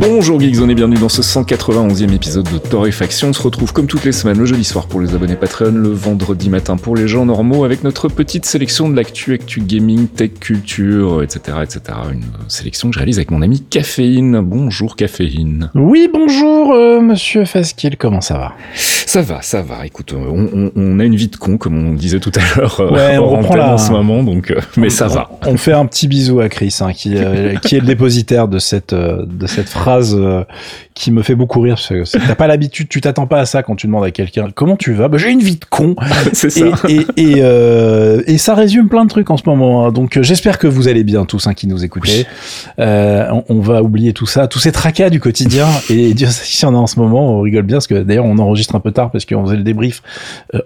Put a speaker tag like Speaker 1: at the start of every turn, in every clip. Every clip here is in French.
Speaker 1: Bonjour Geekzone et bienvenue dans ce 191e épisode de Torréfaction. On se retrouve comme toutes les semaines le jeudi soir pour les abonnés Patreon, le vendredi matin pour les gens normaux avec notre petite sélection de l'actu, actu gaming, tech, culture, etc., etc. Une sélection que je réalise avec mon ami Caféine. Bonjour Caféine.
Speaker 2: Oui, bonjour euh, monsieur Faskill, comment ça va?
Speaker 1: Ça va, ça va. Écoute, on, on- on a une vie de con comme on disait tout à l'heure euh,
Speaker 2: Ouais, on reprend la-
Speaker 1: en ce moment, donc euh, mais ça va.
Speaker 2: On fait un petit bisou à Chris, hein, qui, euh, qui est le dépositaire de cette, euh, de cette phrase euh, qui me fait beaucoup rire. T'as pas l'habitude, tu t'attends pas à ça quand tu demandes à quelqu'un comment tu vas? Bah, j'ai une vie de con.
Speaker 1: C'est ça.
Speaker 2: et, et, euh, et ça résume plein de trucs en ce moment. hein. Donc euh, j'espère que vous allez bien tous hein, qui nous écoutez. Euh, on, on va oublier tout ça, tous ces tracas du quotidien. et Dieu sait s'il y en a en ce moment. On rigole bien parce que d'ailleurs on enregistre un peu tard parce qu'on faisait le débrief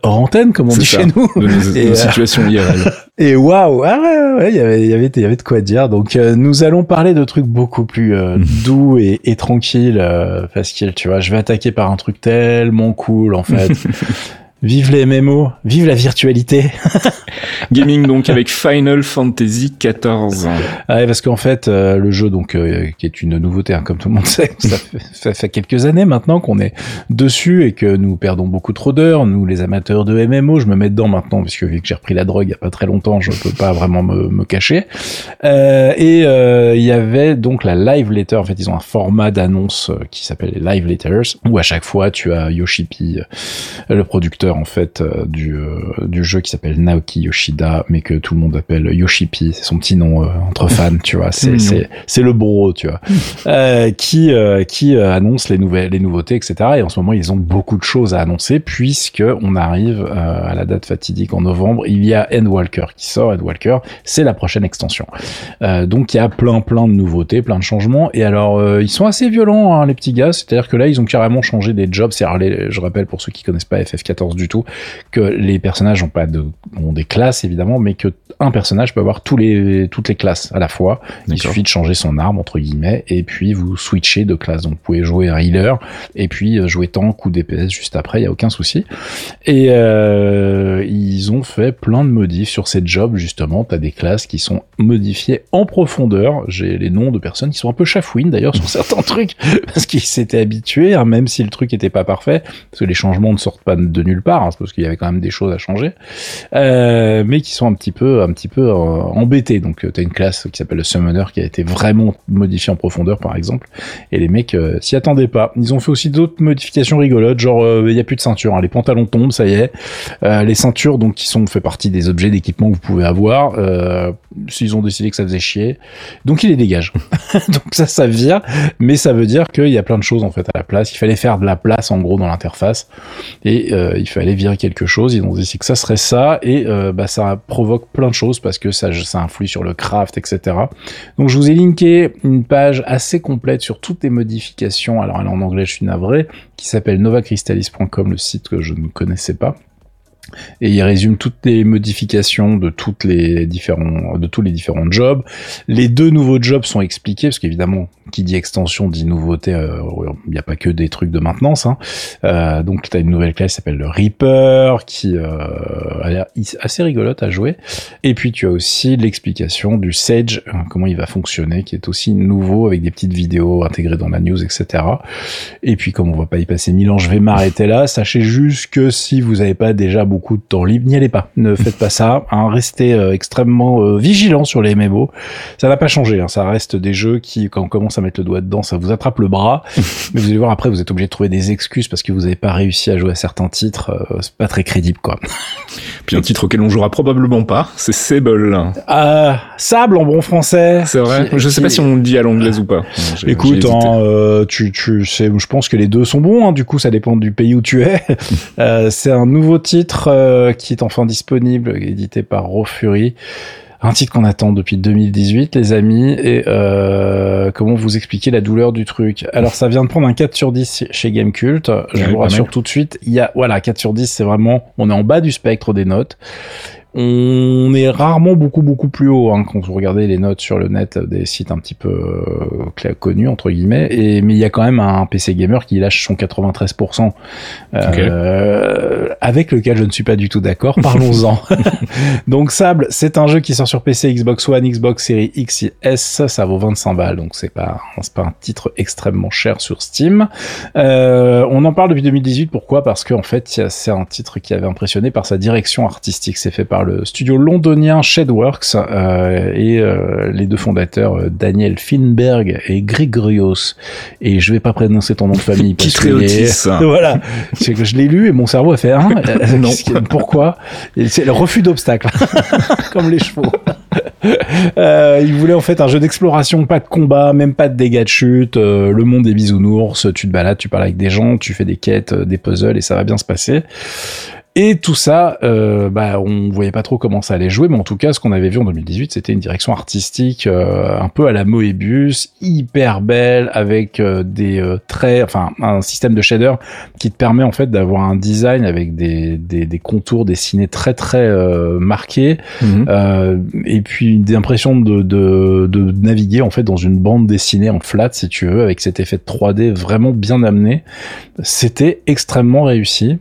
Speaker 2: hors antenne, comme on dit
Speaker 1: ça.
Speaker 2: chez nous.
Speaker 1: De nos,
Speaker 2: Et,
Speaker 1: nos situations IRL.
Speaker 2: Et waouh, ah ouais, ouais, ouais, il y avait, il y avait, il y avait de quoi dire. Donc euh, nous allons parler de trucs beaucoup plus euh, doux et, et tranquilles, euh, facile, tu vois. Je vais attaquer par un truc tellement cool en fait. Vive les MMO, vive la virtualité.
Speaker 1: Gaming donc avec Final Fantasy XIV.
Speaker 2: Ah ouais, parce qu'en fait, euh, le jeu, donc, euh, qui est une nouveauté, hein, comme tout le monde sait, ça fait, ça fait quelques années maintenant qu'on est dessus et que nous perdons beaucoup trop d'heures. Nous, les amateurs de MMO, je me mets dedans maintenant, parce que vu que j'ai repris la drogue il y a pas très longtemps, je peux pas vraiment me, me cacher. Euh, et il y avait donc la live letter. En fait, ils ont un format d'annonce qui s'appelle les live letters, où à chaque fois, tu as Yoshipi, le producteur en fait euh, du, euh, du jeu qui s'appelle Naoki Yoshida, mais que tout le monde appelle Yoshipi, c'est son petit nom euh, entre fans, tu vois, c'est c'est c'est le bro, tu vois, qui qui annonce les nouvelles les nouveautés, etc. Et en ce moment, ils ont beaucoup de choses à annoncer puisque on arrive à la date fatidique en novembre. Il y a Endwalker qui sort. Endwalker, c'est la prochaine extension. Donc il y a plein plein de nouveautés, plein de changements. Et alors ils sont assez violents hein, les petits gars. C'est-à-dire que là ils ont carrément changé des jobs. C'est je rappelle pour ceux qui connaissent pas FF14 du tout que les personnages ont pas de ont des classes évidemment, mais que un personnage peut avoir tous les toutes les classes à la fois. Il suffit de changer son arme entre guillemets et puis vous switchez de classe. Donc vous pouvez jouer un healer et puis euh, jouer tank ou DPS juste après. Il y a aucun souci. Et euh, ils ont fait plein de modifs sur ces jobs justement. T'as des classes qui sont modifiées en profondeur. J'ai les noms de personnes qui sont un peu chafouines d'ailleurs sur certains trucs parce qu'ils s'étaient habitués, hein, même si le truc était pas parfait, parce que les changements ne sortent pas de nulle part, hein, parce qu'il y avait quand même des choses à changer, euh, mais qui sont un petit peu, un petit peu euh, embêtés. Donc, tu as une classe qui s'appelle le Summoner qui a été vraiment modifiée en profondeur, par exemple, et les mecs euh, s'y attendaient pas. Ils ont fait aussi d'autres modifications rigolotes, genre euh, il y a plus de ceinture, hein, les pantalons tombent, ça y est, Euh, les ceintures donc qui sont fait partie des objets d'équipement que vous pouvez avoir. Euh, S'ils ont décidé que ça faisait chier, donc ils les dégagent. donc ça, ça vire, mais ça veut dire qu'il y a plein de choses en fait à la place. Il fallait faire de la place en gros dans l'interface et euh, il fallait virer quelque chose. Ils ont décidé que ça serait ça et euh, bah, ça provoque plein de choses parce que ça, ça influe sur le craft, etc. Donc je vous ai linké une page assez complète sur toutes les modifications. Alors elle est en anglais, je suis navré, qui s'appelle novacrystallis.com, le site que je ne connaissais pas. Et il résume toutes les modifications de les différents, de tous les différents jobs. Les deux nouveaux jobs sont expliqués parce qu'évidemment, qui dit extension dit nouveauté. euh, Il n'y a pas que des trucs de maintenance. Hein. Euh, donc, tu as une nouvelle classe qui s'appelle le Reaper, qui euh, a l'air assez rigolote à jouer. Et puis, tu as aussi l'explication du Sage, comment il va fonctionner, qui est aussi nouveau avec des petites vidéos intégrées dans la news, etc. Et puis, comme on va pas y passer mille ans, je vais m'arrêter là. Sachez juste que si vous n'avez pas déjà beaucoup de temps libre, n'y allez pas. Ne faites pas ça. Hein. Restez euh, extrêmement euh, vigilant sur les MMO. Ça n'a pas changé. Hein. Ça reste des jeux qui, quand on commence à mettre le doigt dedans, ça vous attrape le bras. Mais vous allez voir après, vous êtes obligé de trouver des excuses parce que vous n'avez pas réussi à jouer à certains titres. Euh, c'est pas très crédible, quoi.
Speaker 1: Puis un titre auquel on jouera probablement pas, c'est Sable.
Speaker 2: Euh, sable en bon français.
Speaker 1: C'est vrai.
Speaker 2: Qui-
Speaker 1: Je sais
Speaker 2: qui-
Speaker 1: pas si on le dit à l'anglaise ou pas.
Speaker 2: Écoute, hein, euh, tu, tu sais, je pense que les deux sont bons. Hein, du coup, ça dépend du pays où tu es. C'est un nouveau titre euh, qui est enfin disponible, édité par Raw Fury. Un titre qu'on attend depuis 2018, les amis. Et euh, comment vous expliquer la douleur du truc? Alors, ça vient de prendre un 4 sur 10 chez Gamecult. Je
Speaker 1: Ouais,
Speaker 2: vous rassure tout de suite. Il y a, voilà, 4 sur 10, c'est vraiment, on est en bas du spectre des notes. On est rarement beaucoup beaucoup plus haut hein, quand vous regardez les notes sur le net des sites un petit peu euh, connus entre guillemets. Et mais il y a quand même un PC gamer qui lâche son 93%, euh, avec lequel je ne suis pas du tout d'accord. Parlons-en. donc Sable, c'est un jeu qui sort sur PC, Xbox One, Xbox Series X, S. Ça vaut 25 balles, donc c'est pas c'est pas un titre extrêmement cher sur Steam. Euh, on en parle depuis 2018. Pourquoi? Parce qu'en fait, c'est un titre qui avait impressionné par sa direction artistique. C'est fait par le studio londonien Shedworks euh, et euh, les deux fondateurs euh, Daniel Finberg et Grigorios. Et je vais pas prononcer ton nom de famille
Speaker 1: parce que
Speaker 2: voilà, c'est que je l'ai lu et mon cerveau a fait hein, non. pourquoi? C'est le refus d'obstacles, comme les chevaux. Euh, il voulait en fait un jeu d'exploration, pas de combat, même pas de dégâts de chute, le monde des bisounours, tu te balades, tu parles avec des gens, tu fais des quêtes, des puzzles et ça va bien se passer. Et tout ça, euh, bah, on voyait pas trop comment ça allait jouer, mais en tout cas, ce qu'on avait vu en 2018, c'était une direction artistique euh, un peu à la Moebius, hyper belle, avec euh, des euh, traits, enfin un système de shader qui te permet en fait d'avoir un design avec des, des, des, contours dessinés très très marqués, mhm. et puis une impression de, de, de naviguer en fait dans une bande dessinée en flat, si tu veux, avec cet effet de 3D vraiment bien amené. C'était extrêmement réussi.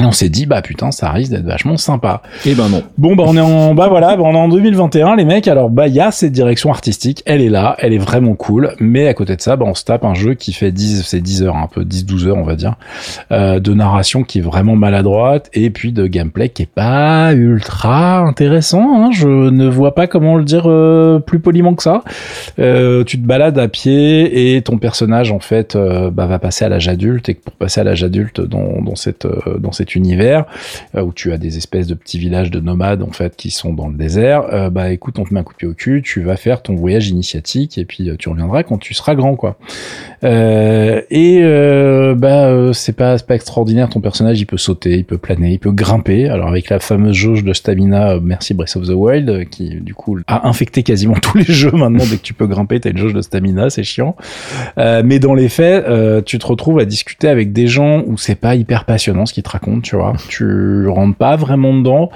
Speaker 2: Et on s'est dit, bah putain, ça risque d'être vachement sympa.
Speaker 1: Et eh ben non.
Speaker 2: Bon, bah on est en, bah voilà, bah, on est en 2021, les mecs. Alors, bah, il y a cette direction artistique, elle est là, elle est vraiment cool. Mais à côté de ça, bah, on se tape un jeu qui fait 10, c'est 10 heures, un peu 10, 12 heures, on va dire, euh, de narration qui est vraiment maladroite et puis de gameplay qui est pas ultra intéressant. Hein. Je ne vois pas comment le dire euh, plus poliment que ça. Euh, tu te balades à pied et ton personnage, en fait, euh, bah, va passer à l'âge adulte et pour passer à l'âge adulte dans, dans cette, euh, dans cette univers euh, où tu as des espèces de petits villages de nomades en fait qui sont dans le désert, euh, bah écoute, on te met un coup de pied au cul, tu vas faire ton voyage initiatique et puis euh, tu reviendras quand tu seras grand quoi. et bah c'est pas pas extraordinaire, ton personnage il peut sauter, il peut planer, il peut grimper. Alors avec la fameuse jauge de stamina, merci Breath of the Wild qui du coup a infecté quasiment tous les jeux maintenant dès que tu peux grimper, t'as une jauge de stamina, c'est chiant. mais dans les faits, tu te retrouves à discuter avec des gens où c'est pas hyper passionnant ce qu'ils te racontent tu vois. Tu rentres pas vraiment dedans.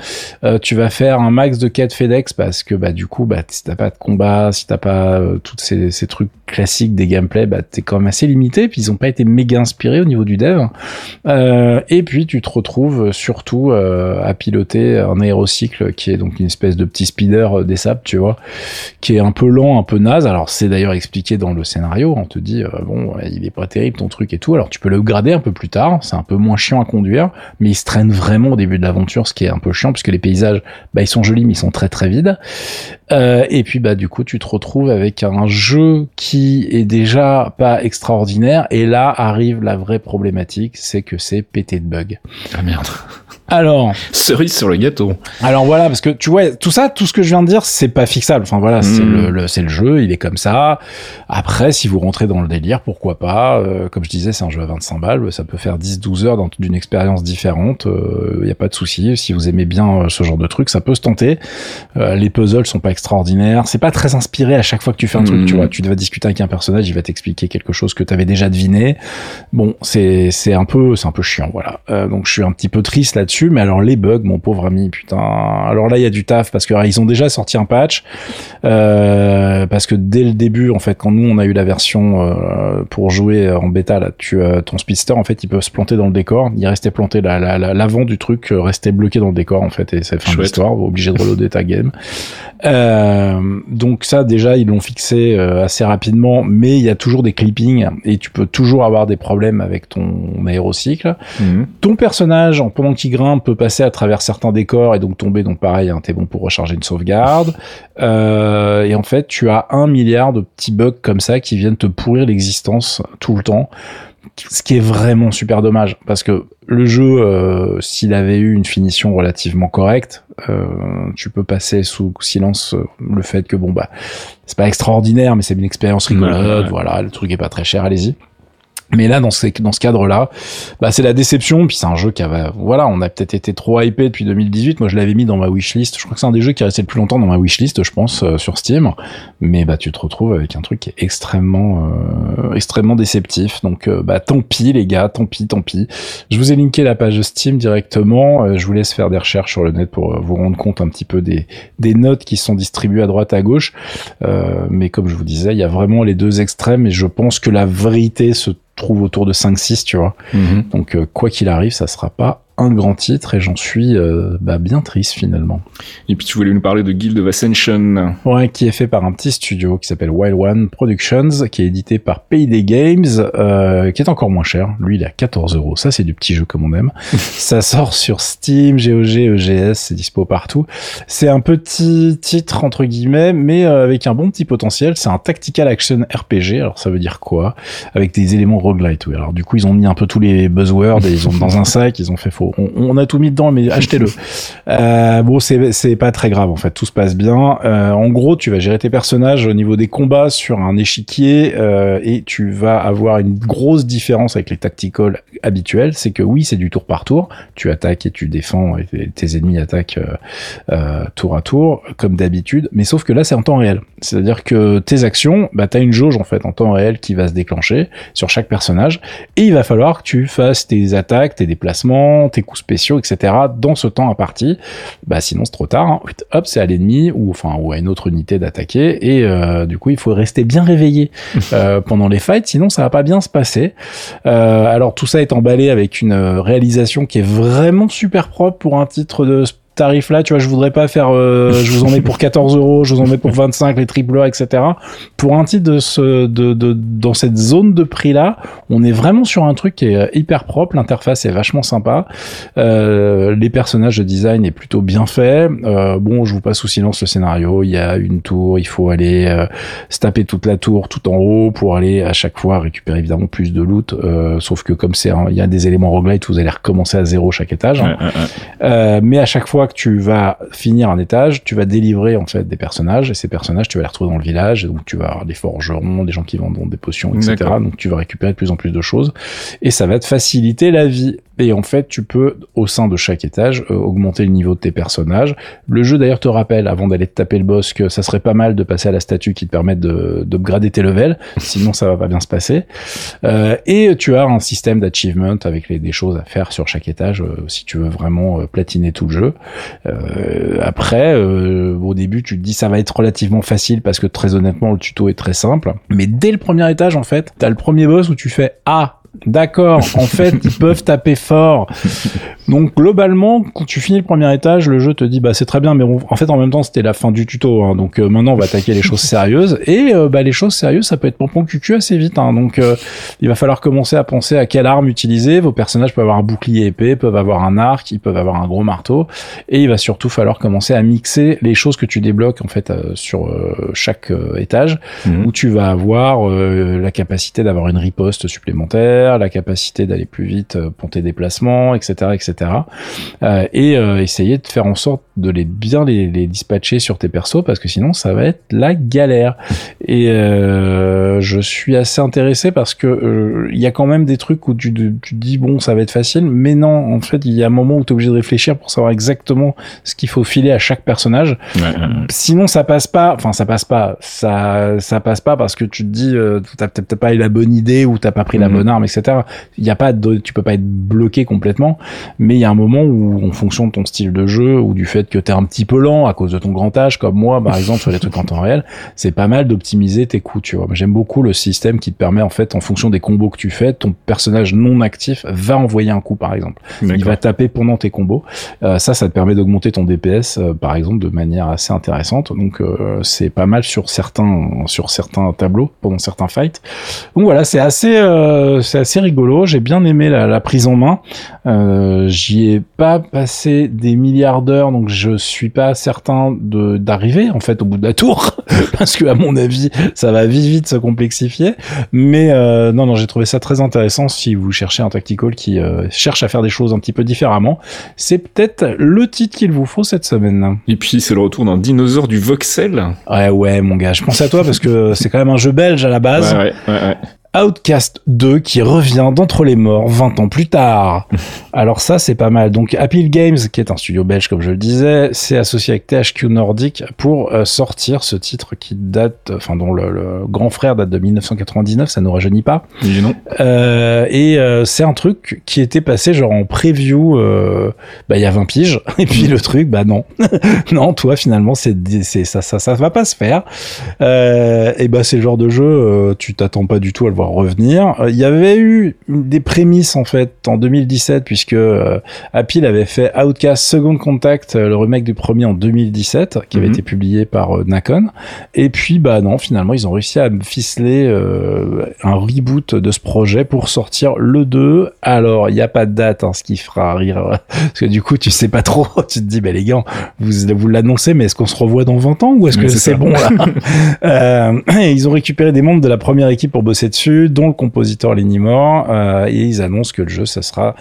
Speaker 2: Euh, tu vas faire un max de quêtes FedEx parce que bah du coup bah si t'as pas de combat, si t'as pas euh, tous ces, ces, trucs classiques des gameplays, bah t'es quand même assez limité. Puis ils ont pas été méga inspirés au niveau du dev. Euh, et puis tu te retrouves surtout euh, à piloter un aérocycle qui est donc une espèce de petit speeder euh, des sables, tu vois, qui est un peu lent, un peu naze. Alors c'est d'ailleurs expliqué dans le scénario. On te dit bon il est pas terrible ton truc et tout. Alors tu peux le grader un peu plus tard. C'est un peu moins chiant à conduire mais il se traîne vraiment au début de l'aventure, ce qui est un peu chiant puisque les paysages, bah ils sont jolis mais ils sont très très vides. Euh, et puis bah du coup tu te retrouves avec un jeu qui est déjà pas extraordinaire et là arrive la vraie problématique, c'est que c'est pété de bugs.
Speaker 1: Ah merde.
Speaker 2: Alors,
Speaker 1: cerise sur le gâteau.
Speaker 2: Alors voilà, parce que tu vois, tout ça, tout ce que je viens de dire, c'est pas fixable. Enfin voilà, c'est hmm. le, c'est le jeu, il est comme ça. Après, si vous rentrez dans le délire, pourquoi pas euh, Comme je disais, c'est un jeu à 25 balles, ça peut faire 10-12 heures d'une expérience différente. Il euh, y a pas de souci. Si vous aimez bien euh, ce genre de truc, ça peut se tenter. les puzzles sont pas extraordinaires. C'est pas très inspiré à chaque fois que tu fais un truc. Tu hmm. vois, tu dois discuter avec un personnage, il va t'expliquer quelque chose que tu avais déjà deviné. Bon, c'est c'est un peu c'est un peu chiant. Voilà. donc je suis un petit peu triste là-dessus mais alors les bugs, mon pauvre ami, putain. Alors là, il y a du taf parce que ils ont déjà sorti un patch euh, parce que dès le début, en fait, quand nous on a eu la version euh, pour jouer en bêta, là, tu as ton speedster, en fait, il peut se planter dans le décor. Il restait planté là, l'avant du truc euh, restait bloqué dans le décor en fait, et c'est fin de l'histoire. Obligé de reloader ta game. Euh, donc ça déjà ils l'ont fixé euh, assez rapidement, mais il y a toujours des clippings et tu peux toujours avoir des problèmes avec ton aérocycle. Mhm. Ton personnage, en pendant qu'il grimpe, peut passer à travers certains décors et donc tomber. Donc pareil, hein, t'es bon pour recharger une sauvegarde. Euh, et en fait, tu as un milliard de petits bugs comme ça qui viennent te pourrir l'existence tout le temps ce qui est vraiment super dommage parce que le jeu, euh, s'il avait eu une finition relativement correcte, euh, tu peux passer sous silence euh, le fait que bon bah c'est pas extraordinaire, mais c'est une expérience rigolote, voilà, le truc est pas très cher, allez-y. Mais là, dans ce, dans ce cadre-là, bah, c'est la déception. Puis c'est un jeu qui avait, voilà, on a peut-être été trop hypé depuis 2018. Moi, je l'avais mis dans ma wishlist. Je crois que c'est un des jeux qui est resté le plus longtemps dans ma wishlist, je pense, euh, sur Steam. Mais bah, tu te retrouves avec un truc qui est extrêmement, euh, extrêmement déceptif. Donc, euh, bah, tant pis, les gars, tant pis, tant pis. Je vous ai linké la page Steam directement. je vous laisse faire des recherches sur le net pour vous rendre compte un petit peu des, des notes qui sont distribuées à droite, à gauche. mais comme je vous disais, il y a vraiment les deux extrêmes et je pense que la vérité se trouve autour de 5-6, tu vois. Mhm. Donc, euh, quoi qu'il arrive, ça sera pas un grand titre et j'en suis euh, bah, bien triste finalement.
Speaker 1: Et puis tu voulais nous parler de Guild of Ascension.
Speaker 2: Ouais, qui est fait par un petit studio qui s'appelle Wild One Productions, qui est édité par Payday Games, euh, qui est encore moins cher. Lui, il est à 14 euros. Ça, c'est du petit jeu comme on aime. ça sort sur Steam, GOG, EGS, c'est dispo partout. C'est un petit titre entre guillemets, mais euh, avec un bon petit potentiel. C'est un tactical action RPG. Alors ça veut dire quoi? Avec des éléments roguelite. Oui. Alors du coup, ils ont mis un peu tous les buzzwords et ils ont dans un sac, ils ont fait faux on, a tout mis dedans, mais achetez-le. euh, bon, c'est pas très grave en fait, tout se passe bien. Euh, en gros, tu vas gérer tes personnages au niveau des combats sur un échiquier euh, et tu vas avoir une grosse différence avec les tacticals habituels. C'est que oui, c'est du tour par tour. Tu attaques et tu défends et tes ennemis attaquent tour à tour comme d'habitude. Mais sauf que là, c'est en temps réel. C'est-à-dire que tes actions, bah, tu as une jauge en fait en temps réel qui va se déclencher sur chaque personnage et il va falloir que tu fasses tes attaques, tes déplacements, tes coups spéciaux, etc. dans ce temps imparti. Bah sinon c'est trop tard. Hein. Hop, c'est à l'ennemi ou enfin ou à une autre unité d'attaquer et euh, du coup il faut rester bien réveillé euh, pendant les fights, sinon ça va pas bien se passer. Euh, alors tout ça est emballé avec une réalisation qui est vraiment super propre pour un titre de tarif là, tu vois, je voudrais pas faire, euh, je vous en mets pour 14 euros, je vous en mets pour 25 les triple A, etc. Pour un titre de ce, de, de, dans cette zone de prix là, on est vraiment sur un truc qui est euh, hyper propre, l'interface est vachement sympa, euh, les personnages de design est plutôt bien fait. Euh, bon, je vous passe sous silence le scénario, il y a une tour, il faut aller se taper toute la tour tout en haut pour aller à chaque fois récupérer évidemment plus de loot, sauf que comme c'est, il y a des éléments roguelite, vous allez recommencer à zéro chaque étage, mais à chaque fois que tu vas finir un étage, tu vas délivrer en fait des personnages et ces personnages tu vas les retrouver dans le village où tu vas avoir des forgerons, des gens qui vendent des potions, etc. Donc tu vas récupérer de plus en plus de choses et ça va te faciliter la vie. Et en fait, tu peux, au sein de chaque étage, euh, augmenter le niveau de tes personnages. Le jeu, d'ailleurs, te rappelle, avant d'aller te taper le boss, que ça serait pas mal de passer à la statue qui te permet de d'upgrader tes levels, sinon ça va pas bien se passer. Euh, et tu as un système d'achievement avec les, des choses à faire sur chaque étage, euh, si tu veux vraiment euh, platiner tout le jeu. après, au début, tu te dis ça va être relativement facile parce que très honnêtement, le tuto est très simple. Mais dès le premier étage, en fait, t'as le premier boss où tu fais ah D'accord, en fait, ils peuvent taper fort. Donc globalement, quand tu finis le premier étage, le jeu te dit bah c'est très bien, mais en fait en même temps c'était la fin du tuto. Hein, donc euh, maintenant on va attaquer les choses sérieuses et euh, bah les choses sérieuses ça peut être pompon cucu assez vite. Hein, donc euh, il va falloir commencer à penser à quelle arme utiliser. Vos personnages peuvent avoir un bouclier épais, peuvent avoir un arc, ils peuvent avoir un gros marteau et il va surtout falloir commencer à mixer les choses que tu débloques en fait sur chaque étage mhm. où tu vas avoir la capacité d'avoir une riposte supplémentaire, la capacité d'aller plus vite pour tes déplacements, etc., etc et euh, essayer de faire en sorte de les bien les, les, dispatcher sur tes persos parce que sinon ça va être la galère. Et euh, je suis assez intéressé parce que euh, il y a quand même des trucs où tu, tu dis bon ça va être facile, mais non en fait il y a un moment où tu es obligé de réfléchir pour savoir exactement ce qu'il faut filer à chaque personnage. Sinon ça passe pas, enfin ça passe pas, ça ça passe pas parce que tu te dis euh, t'as peut-être pas eu la bonne idée ou t'as pas pris la mhm. bonne arme etc. Il y a pas de, tu peux pas être bloqué complètement, mais il y a un moment où en fonction de ton style de jeu ou du fait que t'es un petit peu lent à cause de ton grand âge, comme moi, par exemple, sur les trucs en temps réel, c'est pas mal d'optimiser tes coups, tu vois. J'aime beaucoup le système qui te permet, en fait, en fonction des combos que tu fais, ton personnage non actif va envoyer un coup, par exemple. Il va taper pendant tes combos. Euh, ça, ça te permet d'augmenter ton DPS, euh, par exemple, de manière assez intéressante. Donc, euh, c'est pas mal sur certains, sur certains tableaux, pendant certains fights. Donc voilà, c'est assez, c'est assez rigolo. J'ai bien aimé la, la, prise en main. J'y ai pas passé des milliards d'heures, donc je suis pas certain d'arriver en fait au bout de la tour parce que à mon avis ça va vite vite se complexifier. Mais euh, non non j'ai trouvé ça très intéressant si vous cherchez un tactical qui euh, cherche à faire des choses un petit peu différemment. C'est peut-être le titre qu'il vous faut cette semaine.
Speaker 1: Et puis c'est le retour d'un dinosaure du voxel.
Speaker 2: Ouais ouais mon gars je pense à toi parce que c'est quand même un jeu belge à la base.
Speaker 1: Ouais, ouais, ouais.
Speaker 2: Outcast 2 qui revient d'entre les morts 20 ans plus tard. Alors ça, c'est pas mal. Donc Apple Games, qui est un studio belge, comme je le disais, s'est associé avec THQ Nordic pour euh, sortir ce titre qui date, enfin dont le, grand frère date de 1999, ça nous rajeunit pas.
Speaker 1: Oui, non.
Speaker 2: Euh, et euh, c'est un truc qui était passé genre en preview, euh, bah il y a 20 piges. Et puis le truc, bah non, non, toi finalement c'est c'est ça, ça ça va pas se faire. et bah c'est le genre de jeu, tu t'attends pas du tout à le voir revenir. Il y avait eu des prémices en fait en 2017 puisque Apple avait fait Outcast Second Contact, le remake du premier en 2017, qui avait mhm. été publié par Nacon. Et puis bah non, finalement ils ont réussi à ficeler un reboot de ce projet pour sortir le 2. Alors, il n'y a pas de date, hein, ce qui fera rire. Parce que du coup, tu sais pas trop. tu te dis, bah, les gars, vous, vous l'annoncez, mais est-ce qu'on se revoit dans 20 ans ou est-ce que c'est bon là? Euh, Ils ont récupéré des membres de la première équipe pour bosser dessus, dont le compositeur Lenny Moore. Euh, et ils annoncent que le jeu, ça sera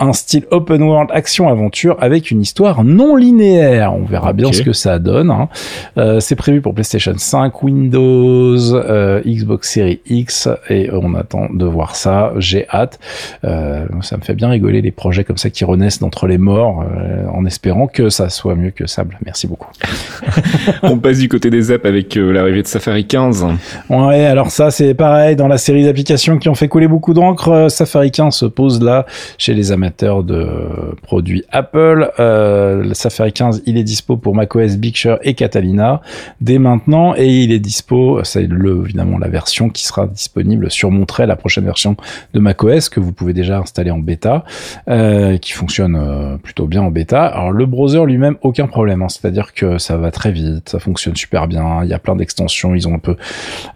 Speaker 2: un style open world action-aventure avec une histoire non linéaire. On verra bien ce que ça donne. Hein. Euh, c'est prévu pour PlayStation 5, Windows, euh, Xbox Series X et on attend de voir ça. J'ai hâte. Ça me fait bien rigoler les projets comme ça qui renaissent d'entre les morts en espérant que ça soit mieux que Sable. Merci beaucoup.
Speaker 1: on passe du côté des apps avec l'arrivée de Safari 15.
Speaker 2: Ouais, alors ça c'est pareil dans la série d'applications qui ont fait couler beaucoup d'encre. Safari 15 se pose là chez les amateurs de produits Apple. Euh, Safari 15, il est dispo pour macOS Big Sur et Catalina dès maintenant et il est dispo, c'est le évidemment la version qui sera disponible sur Montrer, la prochaine version de macOS que vous pouvez déjà installer en bêta, euh, qui fonctionne euh, plutôt bien en bêta. Alors le browser lui-même, aucun problème, hein. c'est-à-dire que ça va très vite, ça fonctionne super bien, il y a plein d'extensions, ils ont un peu,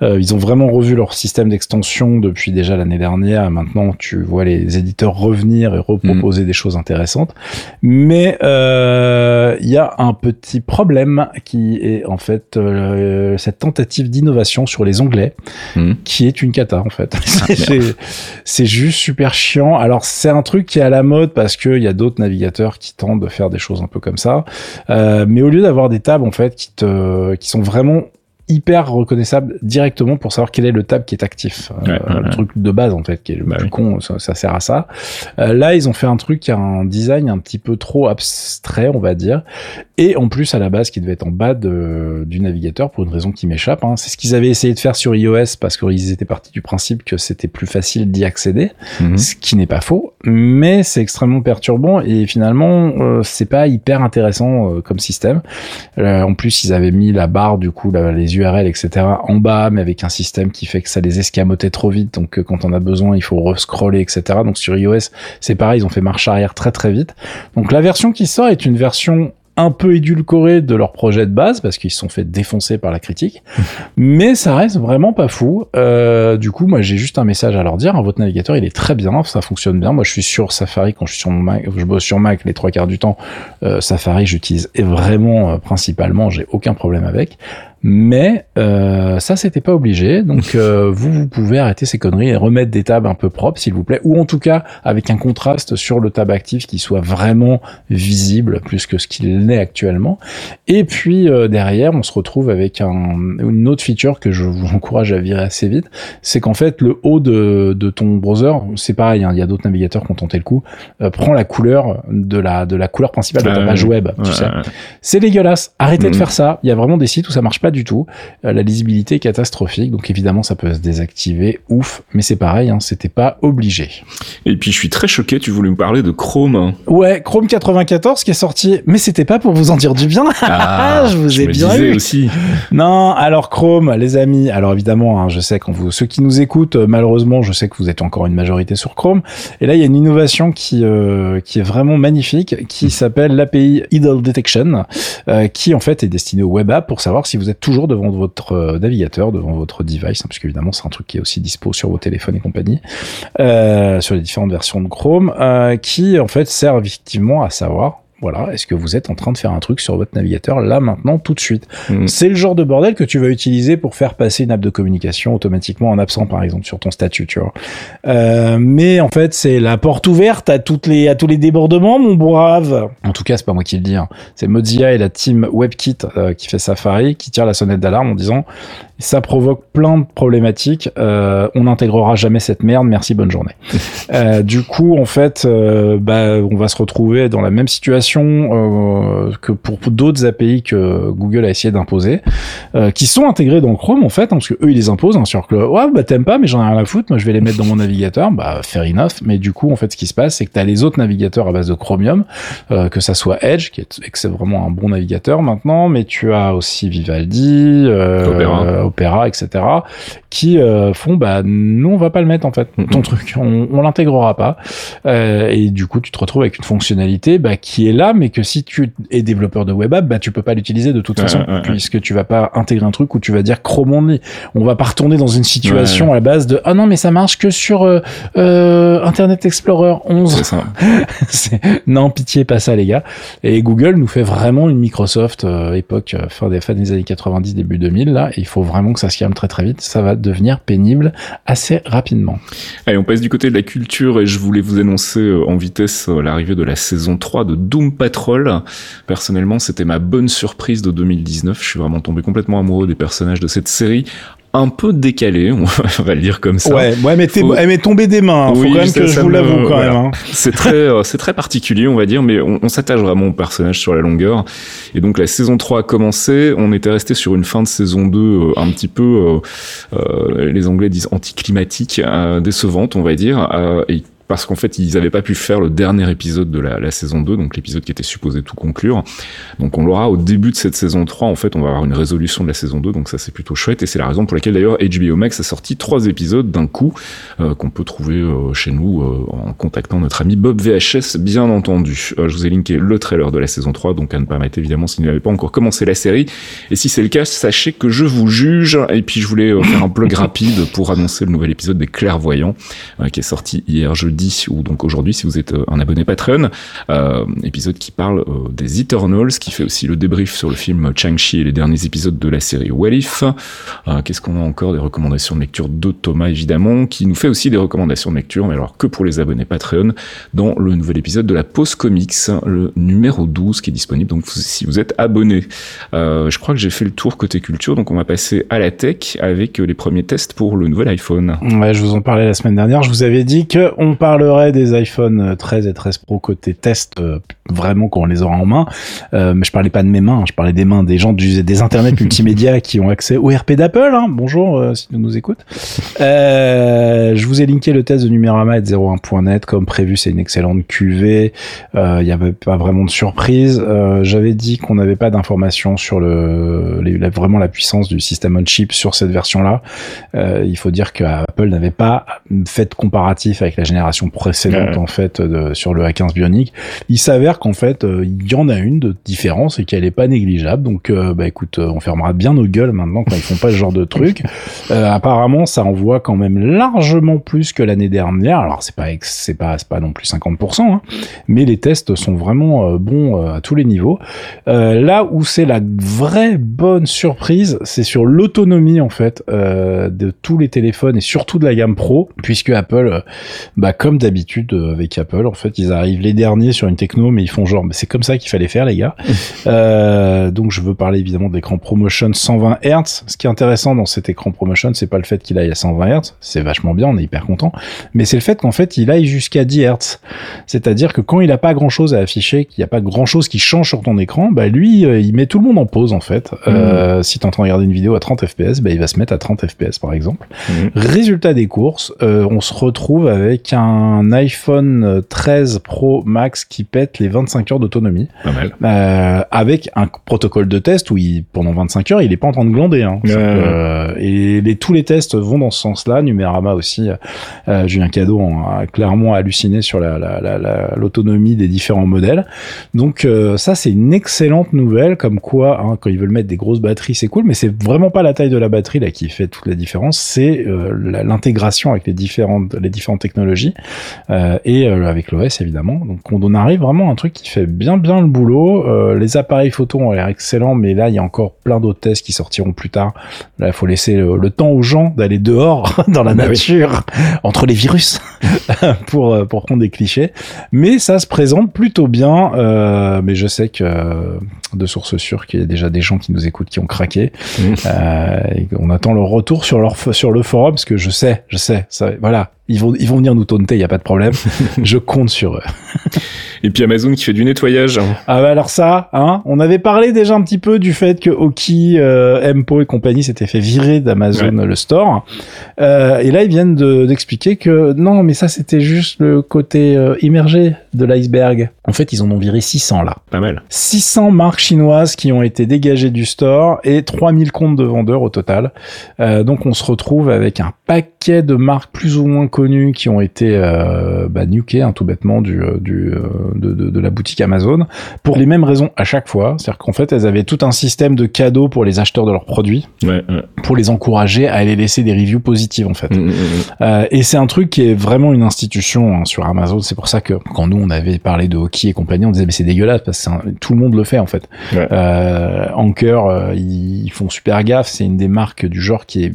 Speaker 2: euh, ils ont vraiment revu leur système d'extension depuis déjà l'année dernière. Maintenant, tu vois les éditeurs revenir et Mm. proposer des choses intéressantes. Mais euh, il y a un petit problème qui est en fait euh, cette tentative d'innovation sur les onglets, mm. qui est une cata en fait. Ah, c'est juste super chiant. Alors c'est un truc qui est à la mode parce qu'il y a d'autres navigateurs qui tentent de faire des choses un peu comme ça. Euh, mais au lieu d'avoir des tables en fait qui te qui sont vraiment hyper reconnaissable directement pour savoir quel est le tab qui est actif. Euh, le truc de base en fait, qui est le bah plus con, ça, sert à ça. Euh, là, ils ont fait un truc qui a un design un petit peu trop abstrait, on va dire, et en plus à la base qui devait être en bas de, du navigateur pour une raison qui m'échappe. Hein. C'est ce qu'ils avaient essayé de faire sur iOS parce qu'ils étaient partis du principe que c'était plus facile d'y accéder, mhm. ce qui n'est pas faux, mais c'est extrêmement perturbant et finalement euh, c'est pas hyper intéressant comme système. en plus, ils avaient mis la barre du coup les URL, etc. en bas, mais avec un système qui fait que ça les escamotait trop vite. Donc euh, quand on a besoin, il faut rescroller, etc. Donc sur iOS, c'est pareil, ils ont fait marche arrière très très vite. Donc la version qui sort est une version un peu édulcoré de leur projet de base parce qu'ils se sont fait défoncer par la critique, mais ça reste vraiment pas fou. Euh, du coup, moi j'ai juste un message à leur dire. Hein, votre navigateur il est très bien, ça fonctionne bien. Moi je suis sur Safari quand je suis sur Mac, je bosse sur Mac les trois quarts du temps. Euh, Safari j'utilise vraiment euh, principalement, j'ai aucun problème avec. Mais euh, ça, c'était pas obligé. Donc, euh, vous, vous pouvez arrêter ces conneries et remettre des tables un peu propres, s'il vous plaît, ou en tout cas avec un contraste sur le tab actif qui soit vraiment visible plus que ce qu'il n'est actuellement. Et puis euh, derrière, on se retrouve avec un, une autre feature que je vous encourage à virer assez vite, c'est qu'en fait le haut de, de ton browser, c'est pareil, hein, il y a d'autres navigateurs qui ont tenté le coup, euh, prend la couleur de la de la couleur principale de ta page web. tu sais, c'est dégueulasse. Arrêtez de mm. faire ça. Il y a vraiment des sites où ça marche pas du tout. Euh, la lisibilité est catastrophique, donc évidemment ça peut se désactiver, ouf, mais c'est pareil, hein, c'était pas obligé.
Speaker 1: Et puis je suis très choqué, tu voulais me parler de Chrome.
Speaker 2: Ouais, Chrome 94 qui est sorti, mais c'était pas pour vous en dire du bien. Ah, je vous ai bien eu.
Speaker 1: aussi.
Speaker 2: Non, alors Chrome, les amis, alors évidemment, hein, je sais quand vous, ceux qui nous écoutent, euh, malheureusement, je sais que vous êtes encore une majorité sur Chrome, et là il y a une innovation qui euh, qui est vraiment magnifique, qui hmm. s'appelle l'API Idle Detection, qui en fait est destinée au web app pour savoir si vous êtes toujours devant votre euh, navigateur, devant votre device, hein, parce qu'évidemment c'est un truc qui est aussi dispo sur vos téléphones et compagnie, euh, sur les différentes versions de Chrome, euh, qui en fait sert effectivement à savoir voilà, est-ce que vous êtes en train de faire un truc sur votre navigateur là maintenant tout de suite mm. C'est le genre de bordel que tu vas utiliser pour faire passer une app de communication automatiquement en absent par exemple sur ton statut, tu vois. Euh, mais en fait, c'est la porte ouverte à toutes les à tous les débordements, mon brave. En tout cas, c'est pas moi qui le dis. Hein. C'est Mozilla et la team WebKit euh, qui fait Safari qui tire la sonnette d'alarme en disant Ça provoque plein de problématiques. Euh, on n'intégrera jamais cette merde. Merci, bonne journée. euh, du coup, en fait, euh, bah, on va se retrouver dans la même situation euh, que pour d'autres API que Google a essayé d'imposer, euh, qui sont intégrés dans Chrome en fait, hein, parce que eux ils les imposent hein, sur que ouais bah t'aimes pas, mais j'en ai rien à foutre. Moi je vais les mettre dans mon navigateur. Bah fair enough. Mais du coup, en fait, ce qui se passe, c'est que t'as les autres navigateurs à base de Chromium, euh, que ça soit Edge, qui est, c'est vraiment un bon navigateur maintenant, mais tu as aussi Vivaldi, euh,
Speaker 1: Opera.
Speaker 2: Opera, etc., qui euh, font bah nous on va pas le mettre en fait ton truc, on, on l'intégrera pas. Euh, et du coup, tu te retrouves avec une fonctionnalité bah, qui est là, mais que si tu es développeur de web app, bah, tu peux pas l'utiliser de toute
Speaker 1: Ouais,
Speaker 2: façon,
Speaker 1: ouais.
Speaker 2: puisque tu vas pas intégrer un truc où tu vas dire Chrome only. On va pas retourner dans une situation à la base de ah non mais ça marche que sur euh, euh, Internet Explorer 11.
Speaker 1: C'est ça.
Speaker 2: Non, pitié, pas ça, les gars. Et Google nous fait vraiment une Microsoft euh, époque fin des, fin des années 90, début 2000 là. Et il faut vraiment que ça se calme très très vite. Ça va devenir pénible assez rapidement.
Speaker 1: Allez, on passe du côté de la culture et je voulais vous annoncer en vitesse l'arrivée de la saison 3 de Doom Patrol. Personnellement, c'était ma bonne surprise de 2019. Je suis vraiment tombé complètement amoureux des personnages de cette série. Un peu décalé, on va le dire comme ça.
Speaker 2: ouais, mais, t'es-
Speaker 1: Faut-
Speaker 2: elle m'est tombée des mains. hein. Faut
Speaker 1: Oui,
Speaker 2: quand même que je vous l'avoue quand
Speaker 1: voilà.
Speaker 2: même. hein.
Speaker 1: C'est très, euh, c'est très particulier, on va dire, mais on, on s'attache vraiment au personnage sur la longueur. Et donc la saison 3 a commencé, on était resté sur une fin de saison 2 euh, un petit peu, euh, euh, les Anglais disent anticlimatique, décevante, on va dire, et parce qu'en fait ils avaient pas pu faire le dernier épisode de la, saison 2, donc l'épisode qui était supposé tout conclure. Donc on l'aura au début de cette saison 3, en fait on va avoir une résolution de la saison 2, donc ça c'est plutôt chouette, et c'est la raison pour laquelle d'ailleurs HBO Max a sorti trois épisodes d'un coup, euh, qu'on peut trouver euh, chez nous euh, en contactant notre ami Bob VHS, bien entendu. Je vous ai linké le trailer de la saison 3, donc à ne pas mettre évidemment si vous n'avez pas encore commencé la série. Et si c'est le cas, sachez que je vous juge. Et puis je voulais faire un plug rapide pour annoncer le nouvel épisode des Clairvoyants, qui est sorti hier jeudi, ou donc aujourd'hui si vous êtes euh, un abonné Patreon. Euh, épisode qui parle euh, des Eternals, qui fait aussi le débrief sur le film Chang-Chi et les derniers épisodes de la série What If. Euh, Qu'est-ce qu'on a encore? Des recommandations de lecture de Thomas, évidemment, qui nous fait aussi des recommandations de lecture, mais alors que pour les abonnés Patreon, dans le nouvel épisode de la Pause Comics, le numéro 12, qui est disponible. Donc, si vous êtes abonné, euh, je crois que j'ai fait le tour côté culture, donc on va passer à la tech avec les premiers tests pour le nouvel iPhone.
Speaker 2: Ouais, je vous en parlais la semaine dernière. Je vous avais dit que on parlerait des iPhone 13 et 13 Pro côté test, euh, vraiment quand on les aura en main. Euh, mais je parlais pas de mes mains, je parlais des mains des gens du, des internets multimédia qui ont accès au RP d'Apple. Hein. Bonjour, euh, si tu nous écoutes. Euh, je vous ai linké le test de Numérama et de 01.net. Comme prévu, c'est une excellente QV. Il y avait pas vraiment de surprise. J'avais dit qu'on n'avait pas d'informations sur le, vraiment la puissance du système on chip sur cette version-là. Il faut dire qu'Apple n'avait pas fait de comparatif avec la génération précédente
Speaker 1: Ouais.
Speaker 2: en fait de, sur le A15 Bionic. Il s'avère qu'en fait euh, il y en a une de différence et qu'elle est pas négligeable. Donc euh, bah écoute, euh, on fermera bien nos gueules maintenant quand ils font pas ce genre de truc. Apparemment, ça envoie quand même largement plus que l'année dernière. Alors c'est pas c'est pas c'est pas non plus 50%, hein, mais les tests sont vraiment bons à tous les niveaux. Euh, là où c'est la vraie bonne surprise, c'est sur l'autonomie en fait euh, de tous les téléphones et surtout de la gamme Pro, puisque Apple, bah comme d'habitude euh, avec Apple, en fait ils arrivent les derniers sur une techno, mais ils font genre, mais c'est comme ça qu'il fallait faire les gars. Euh, donc je veux parler évidemment de l'écran ProMotion 120 Hz. Ce qui est intéressant dans cet écran ProMotion, c'est pas le fait qu'il aille à 120 Hz, c'est vachement bien, on est hyper content, mais c'est le fait qu'en fait il aille jusqu'à 10 Hz. C'est-à-dire que quand il a pas grand chose à afficher, qu'il n'y a pas grand chose qui change sur ton écran, bah lui, euh, il met tout le monde en pause en fait. Euh, si t'es en train de regarder une vidéo à 30 fps, bah il va se mettre à 30 fps par exemple.
Speaker 1: Mhm.
Speaker 2: Résultat des courses, euh, on se retrouve avec un iPhone 13 Pro Max qui pète les 25 heures d'autonomie, euh, avec un protocole de test où il, pendant 25 heures, il est pas en train de glander. Hein.
Speaker 1: Ouais,
Speaker 2: que, euh, et les, tous les tests vont dans ce sens-là. Numérama aussi, euh, Julien Cadeau a clairement halluciné sur la- la- la- la- l'autonomie des différents modèles. Donc euh, ça, c'est une excellente nouvelle, comme quoi, hein, quand ils veulent mettre des grosses batteries, c'est cool, mais c'est vraiment pas la taille de la batterie là qui fait toute la différence, c'est euh, l'intégration avec les différentes, les différentes technologies euh, et euh, avec l'OS évidemment. Donc on, arrive vraiment à un truc qui fait bien bien le boulot. Euh, les appareils photo ont l'air excellents, mais là il y a encore plein d'autres tests qui sortiront plus tard. Là, il faut laisser le, le temps aux gens d'aller dehors dans la
Speaker 1: oui.
Speaker 2: nature entre les virus pour euh, pour prendre des clichés. Mais ça se présente plutôt bien. Euh, mais je sais que de sources sûres qu'il y a déjà des gens qui nous écoutent qui ont craqué. Mmh. Euh, on attend leur retour sur leur sur le forum parce que je sais, je sais, ça, voilà, ils vont, ils vont venir nous taunter, il n'y a pas de problème. je compte sur eux.
Speaker 1: Et puis Amazon qui fait du nettoyage.
Speaker 2: Ah bah alors ça, hein, on avait parlé déjà un petit peu du fait que Oki, euh, Empo et compagnie s'étaient fait virer d'Amazon le store. Euh, et là, ils viennent d'expliquer que non, mais ça c'était juste le côté euh, immergé de l'iceberg. En fait, ils en ont viré 600 là.
Speaker 1: Pas mal.
Speaker 2: 600 marques chinoises qui ont été dégagées du store et 3000 comptes de vendeurs au total. Euh, donc on se retrouve avec un paquet de marques plus ou moins connues qui ont été euh, bah, nukées hein, tout bêtement du, du euh, de, de, de, la boutique Amazon pour les mêmes raisons à chaque fois. C'est-à-dire qu'en fait, elles avaient tout un système de cadeaux pour les acheteurs de leurs produits,
Speaker 1: ouais, ouais.
Speaker 2: pour les encourager à aller laisser des reviews positives en fait.
Speaker 1: Mmh, mmh,
Speaker 2: Euh, et c'est un truc qui est vraiment une institution hein, sur Amazon. C'est pour ça que quand nous on avait parlé de hockey et compagnie, on disait mais c'est dégueulasse parce que un, tout le monde le fait en fait.
Speaker 1: Ouais.
Speaker 2: Euh, Anker, euh, ils, ils font super gaffe. C'est une des marques du genre qui est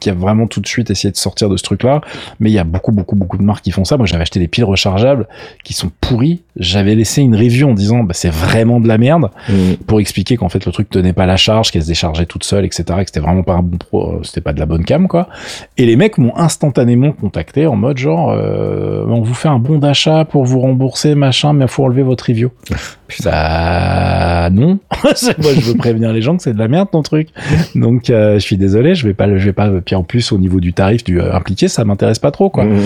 Speaker 2: qui a vraiment tout de suite essayé de sortir de ce truc-là. Mais il y a beaucoup beaucoup beaucoup de marques qui font ça. Moi j'avais acheté des piles rechargeables qui sont pourries. J'avais laissé une review en disant bah, c'est vraiment de la merde
Speaker 1: mmh.
Speaker 2: pour expliquer qu'en fait le truc tenait pas la charge, qu'elle se déchargeait toute seule, etc. Que c'était vraiment pas un bon pro, euh, c'était pas de la bonne cam quoi. Et les mecs m'ont instantanément contacté en mode genre euh, on vous fait un bon d'achat pour vous rembourser machin, mais il faut relever votre review. Bah non, moi je veux prévenir les gens que c'est de la merde ton truc. Donc euh, je suis désolé, je vais pas je vais pas. Puis en plus au niveau du tarif du euh, impliqué, ça m'intéresse pas trop quoi.
Speaker 1: Mmh, mmh.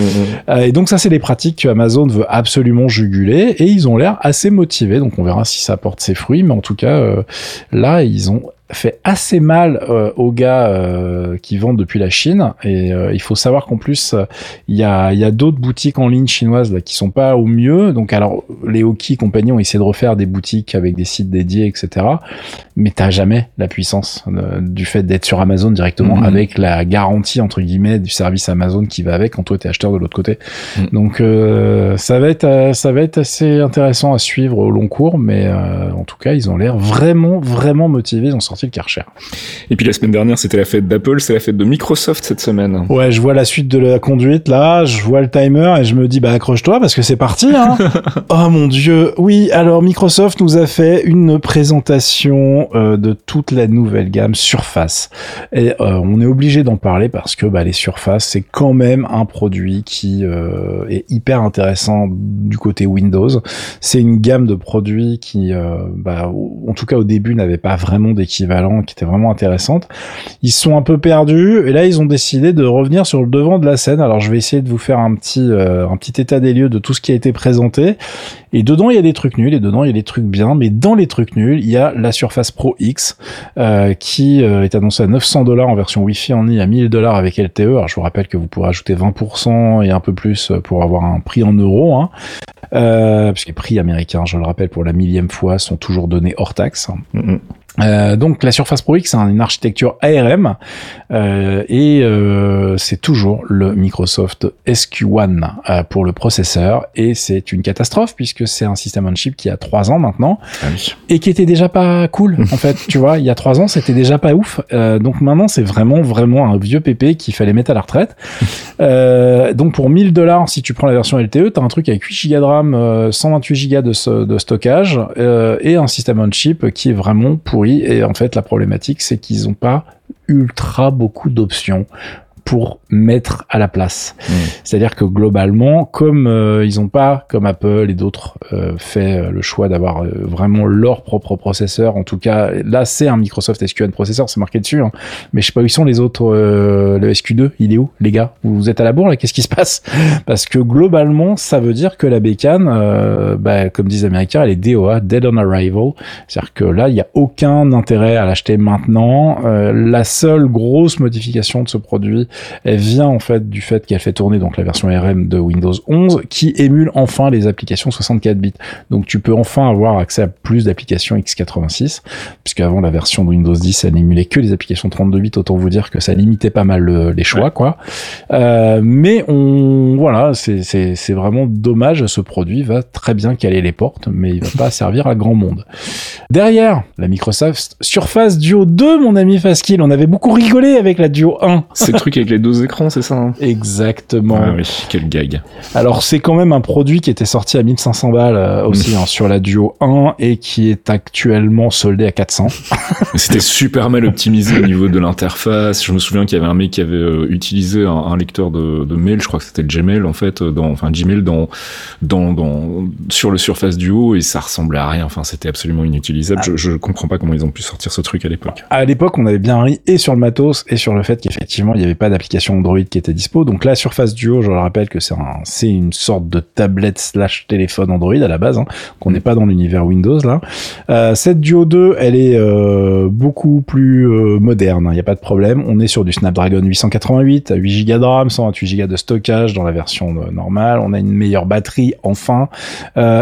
Speaker 2: Euh, et donc ça, c'est les pratiques que Amazon veut absolument juguler et ils ont l'air assez motivés. Donc on verra si ça porte ses fruits, mais en tout cas, euh, là, ils ont fait assez mal euh, aux gars euh, qui vendent depuis la Chine. Et euh, il faut savoir qu'en plus il y a, y a d'autres boutiques en ligne chinoises là qui sont pas au mieux. Donc alors les Hoki compagnie ont essayé de refaire des boutiques avec des sites dédiés etc mais t'as jamais la puissance euh, du fait d'être sur Amazon directement
Speaker 1: Mhm.
Speaker 2: avec la garantie entre guillemets du service Amazon qui va avec quand toi t'es acheteur de l'autre côté.
Speaker 1: Mhm.
Speaker 2: donc euh, ça va être euh, ça va être assez intéressant à suivre au long cours. Mais euh, en tout cas ils ont l'air vraiment vraiment motivés ils ont sorti le Karcher
Speaker 1: Et puis la semaine dernière, c'était la fête d'Apple, c'est la fête de Microsoft cette semaine.
Speaker 2: ouais je vois la suite de la conduite là je vois le timer et je me dis bah accroche-toi parce que c'est parti hein. Oh mon dieu. Oui alors Microsoft nous a fait une présentation euh, de toute la nouvelle gamme Surface. Et euh, on est obligé d'en parler parce que bah, les Surface c'est quand même un produit qui euh, est hyper intéressant du côté Windows. C'est une gamme de produits qui euh, bah, en tout cas au début n'avait pas vraiment qui était vraiment intéressante. Ils sont un peu perdus et là ils ont décidé de revenir sur le devant de la scène. Alors je vais essayer de vous faire un petit euh, un petit état des lieux de tout ce qui a été présenté. Et dedans il y a des trucs nuls et dedans il y a des trucs bien. Mais dans les trucs nuls il y a la Surface Pro X euh, qui euh, est annoncée à 900 dollars en version Wi-Fi en ligne à 1000 dollars avec LTE alors je vous rappelle que vous pourrez ajouter 20% et un peu plus pour avoir un prix en euros hein. parce que les prix américains je le rappelle pour la millième fois sont toujours donnés hors taxe.
Speaker 1: Mmh, mmh.
Speaker 2: Euh, donc la Surface Pro X, c'est une architecture ARM euh, et euh, c'est toujours le Microsoft SQ1 euh, pour le processeur et c'est une catastrophe puisque c'est un système on chip qui a trois ans maintenant
Speaker 1: Ah oui.
Speaker 2: et qui était déjà pas cool en fait tu vois il y a trois ans c'était déjà pas ouf Euh, donc maintenant c'est vraiment vraiment un vieux pépé qu'il fallait mettre à la retraite euh, donc pour 1000 dollars si tu prends la version LTE t'as un truc avec 8 Go de RAM euh, 128 Go de, de stockage euh, et un système on chip qui est vraiment pourri et en fait la problématique c'est qu'ils ont pas ultra beaucoup d'options pour mettre à la place.
Speaker 1: Mm.
Speaker 2: C'est-à-dire que globalement, comme euh, ils n'ont pas, comme Apple et d'autres, euh, fait euh, le choix d'avoir euh, vraiment leur propre processeur, en tout cas, là c'est un Microsoft SQ1 processeur, c'est marqué dessus, hein. mais je sais pas où ils sont les autres, euh, le SQ2, il est où les gars? Vous êtes à la bourre là? Qu'est-ce qui se passe? Parce que globalement, ça veut dire que la bécane, euh, bah, comme disent les Américains, elle est DOA, Dead on Arrival, c'est-à-dire que là, il n'y a aucun intérêt à l'acheter maintenant. Euh, la seule grosse modification de ce produit, elle vient en fait du fait qu'elle fait tourner donc la version RM de Windows 11 qui émule enfin les applications 64 bits. Donc tu peux enfin avoir accès à plus d'applications x86 puisque avant la version de Windows 10 elle n'émulait que les applications 32 bits. Autant vous dire que ça limitait pas mal le- les choix quoi. Euh, mais on voilà c'est c'est c'est vraiment dommage. Ce produit va très bien caler les portes mais il va pas servir à grand monde. Derrière la Microsoft Surface Duo 2 mon ami Faskill on avait beaucoup rigolé avec la Duo 1.
Speaker 1: C'est le truc avec les deux écrans, c'est ça hein
Speaker 2: Exactement.
Speaker 1: Ah oui, quel gag.
Speaker 2: Alors c'est quand même un produit qui était sorti à 1500 balles euh, aussi hein, sur la Duo 1 et qui est actuellement soldé à 400.
Speaker 1: C'était super mal optimisé au niveau de l'interface. Je me souviens qu'il y avait un mec qui avait euh, utilisé un, un lecteur de, de, mail, je crois que c'était le Gmail en fait, dans, enfin Gmail dans, dans, dans, sur le Surface Duo et ça ressemblait à rien. Enfin, c'était absolument inutilisable. Ah. Je, je comprends pas comment ils ont pu sortir ce truc à l'époque.
Speaker 2: À l'époque, on avait bien ri et sur le matos et sur le fait qu'effectivement, il n'y avait pas d'application Android qui était dispo. Donc la Surface Duo, je le rappelle que c'est un, c'est une sorte de tablette slash téléphone Android à la base, hein, qu'on n'est pas dans l'univers Windows là. Euh, cette Duo 2, elle est euh, beaucoup plus euh, moderne, il hein, n'y a pas de problème. On est sur du Snapdragon 888 à 8 Go de RAM, 128 Go de stockage dans la version normale. On a une meilleure batterie enfin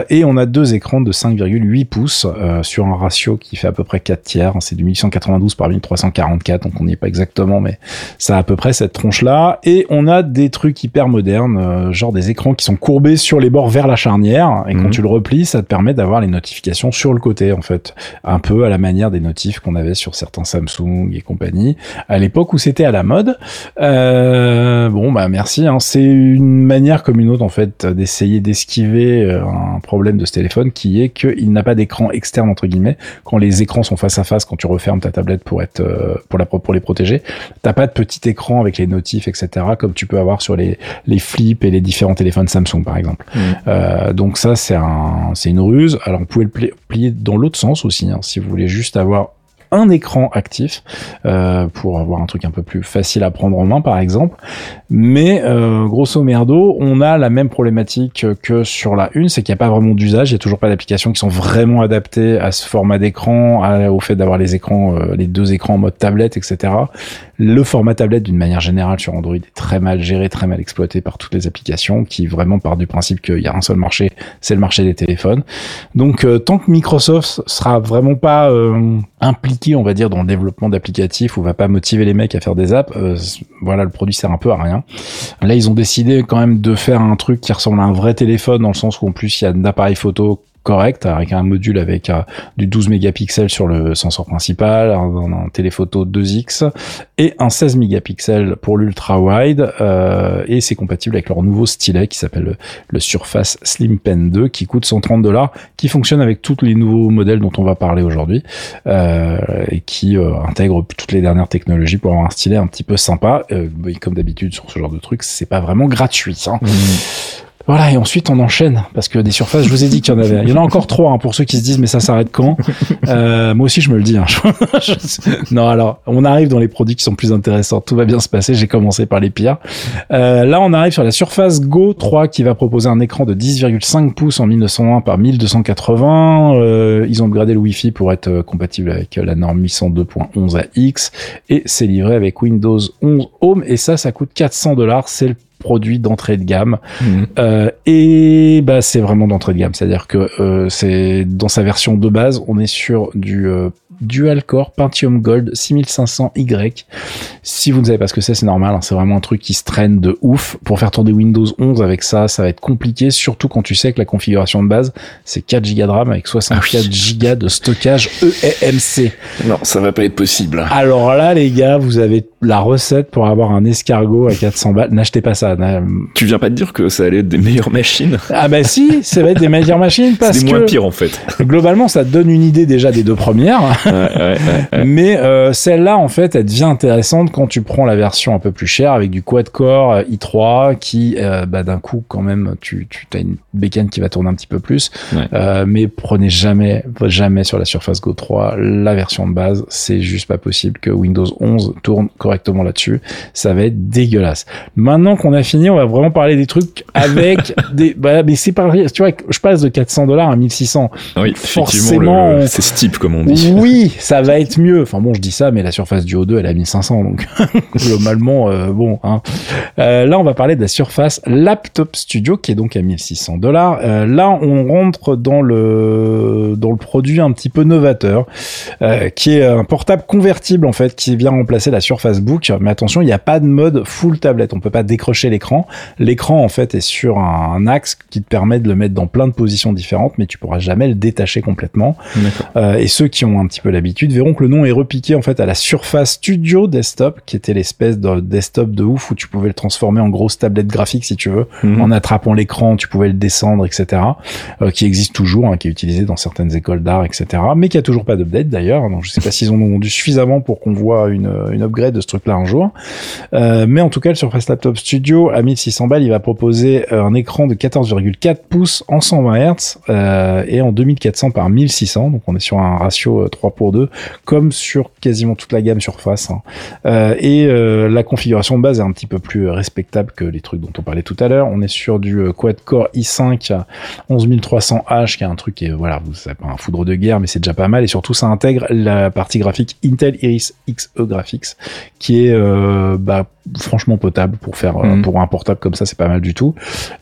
Speaker 2: et on a deux écrans de 5,8 pouces sur un ratio qui fait à peu près 4 tiers. C'est du 1192 par 1344, donc on n'y est pas exactement, mais ça a à peu près cette tronche là. Et on a des trucs hyper modernes, genre des écrans qui sont courbés sur les bords vers la charnière et quand mmh. tu le replies, ça te permet d'avoir les notifications sur le côté en fait, un peu à la manière des notifs qu'on avait sur certains Samsung et compagnie à l'époque où c'était à la mode. Euh, bon bah merci, hein. c'est une manière comme une autre en fait d'essayer d'esquiver euh, un problème de ce téléphone qui est qu'il n'a pas d'écran externe entre guillemets. Quand les écrans sont face à face, quand tu refermes ta tablette pour être euh, pour la pour les protéger, t'as pas de petit écran avec les notifs etc comme tu peux avoir sur les les flips et les différents téléphones Samsung par exemple. Mmh. Euh, donc ça c'est un c'est une ruse. Alors vous pouvez le plier dans l'autre sens aussi hein, si vous voulez juste avoir un écran actif euh, pour avoir un truc un peu plus facile à prendre en main par exemple. Mais euh, grosso merdo, on a la même problématique que sur la une, c'est qu'il n'y a pas vraiment d'usage, il n'y a toujours pas d'applications qui sont vraiment adaptées à ce format d'écran, au fait d'avoir les écrans, euh, les deux écrans en mode tablette, etc. Le format tablette, d'une manière générale, sur Android est très mal géré, très mal exploité par toutes les applications, qui vraiment part du principe qu'il y a un seul marché, c'est le marché des téléphones. Donc, tant que Microsoft sera vraiment pas impliqué, on va dire, dans le développement d'applicatifs, ou va pas motiver les mecs à faire des apps, euh, voilà, le produit sert un peu à rien. Là, ils ont décidé quand même de faire un truc qui ressemble à un vrai téléphone, dans le sens où en plus il y a un appareil photo correct avec un module avec euh, du 12 mégapixels sur le sensor principal, un, un, téléphoto 2x et un 16 mégapixels pour l'ultra wide euh, et c'est compatible avec leur nouveau stylet qui s'appelle le, Surface Slim Pen 2 qui coûte 130 dollars, qui fonctionne avec tous les nouveaux modèles dont on va parler aujourd'hui euh, et qui euh, intègre toutes les dernières technologies pour avoir un stylet un petit peu sympa. Euh, comme d'habitude sur ce genre de trucs, c'est pas vraiment gratuit. Hein. Mmh. Voilà, et ensuite on enchaîne, parce que des surfaces, je vous ai dit qu'il y en avait. Il y en a encore trois, hein, pour ceux qui se disent, mais ça s'arrête quand? Euh, Moi aussi, je me le dis. Hein. non, alors, on arrive dans les produits qui sont plus intéressants. Tout va bien se passer, j'ai commencé par les pires. Euh, là, on arrive sur la Surface Go 3, qui va proposer un écran de 10,5 pouces en 1901 par 1280. Euh, ils ont upgradé le Wi-Fi pour être euh, compatible avec la norme 802.11 AX, et c'est livré avec Windows 11 Home, et ça, ça coûte 400 dollars. C'est le produit d'entrée de gamme. Mmh. Euh, et bah c'est vraiment d'entrée de gamme, c'est-à-dire que euh, c'est dans sa version de base, on est sur du euh, dual core Pentium Gold 6500Y. Si vous ne savez pas ce que c'est, c'est normal, hein, c'est vraiment un truc qui se traîne de ouf. Pour faire tourner Windows 11 avec ça, ça va être compliqué, surtout quand tu sais que la configuration de base, c'est 4 Go de RAM avec 64 ah oui. Go de stockage EMC.
Speaker 1: Non, ça va pas être possible.
Speaker 2: Alors là, les gars, vous avez la recette pour avoir un escargot à 400 balles. N'achetez pas ça.
Speaker 1: Tu viens pas de dire que ça allait être des meilleures machines?
Speaker 2: Ah bah si, ça va être des meilleures machines parce
Speaker 1: c'est
Speaker 2: que...
Speaker 1: moins pire en fait.
Speaker 2: Globalement, ça donne une idée déjà des deux premières. Ouais, ouais, ouais, Mais euh, celle-là, en fait, elle devient intéressante quand tu prends la version un peu plus chère avec du quad-core euh, i3 qui, euh, bah, d'un coup, quand même, tu, tu as une bécane qui va tourner un petit peu plus. Euh, mais prenez jamais, jamais sur la Surface Go 3 la version de base. C'est juste pas possible que Windows 11 tourne correctement là-dessus. Ça va être dégueulasse. Maintenant qu'on a fini, on va vraiment parler des trucs avec des. Bah, mais c'est pareil. Tu vois, je passe de 400 dollars à 1600.
Speaker 1: Oui, forcément. C'est steep comme on dit.
Speaker 2: Oui, ça va être mieux. Enfin bon, je dis ça, mais la Surface Duo 2, elle a 1500, donc globalement, euh, bon. Hein. Euh, là, on va parler de la Surface Laptop Studio, qui est donc à 1600 dollars. Euh, là, on rentre dans le dans le produit un petit peu novateur, qui est un portable convertible en fait, qui vient remplacer la Surface Book. Mais attention, il n'y a pas de mode full tablette. On peut pas décrocher l'écran. L'écran en fait est sur un, un, axe qui te permet de le mettre dans plein de positions différentes, mais tu pourras jamais le détacher complètement. Et ceux qui ont un petit petit peu l'habitude, verront que le nom est repiqué en fait à la Surface Studio Desktop, qui était l'espèce de desktop de ouf où tu pouvais le transformer en grosse tablette graphique si tu veux,
Speaker 1: Mhm.
Speaker 2: en attrapant l'écran, tu pouvais le descendre, etc. euh, qui existe toujours, hein, qui est utilisé dans certaines écoles d'art, etc. Mais qui a toujours pas d'update d'ailleurs. Donc je sais pas s'ils en ont vendu suffisamment pour qu'on voit une, une upgrade de ce truc-là un jour. Euh, mais en tout cas, le Surface Laptop Studio à 1600 balles, il va proposer euh, un écran de 14,4 pouces en 120 Hz euh, et en 2400 par 1600. Donc on est sur un ratio euh, 3 pour 2, comme sur quasiment toute la gamme Surface. hein. Euh, et euh, la configuration de base est un petit peu plus respectable que les trucs dont on parlait tout à l'heure. On est sur du quad-core i5 à 11300H, qui est un truc qui est, voilà, vous savez pas un foudre de guerre, mais c'est déjà pas mal. Et surtout, ça intègre la partie graphique Intel Iris Xe Graphics, qui est euh, bah, franchement potable pour faire euh,
Speaker 1: Mhm.
Speaker 2: pour un portable comme ça, c'est pas mal du tout.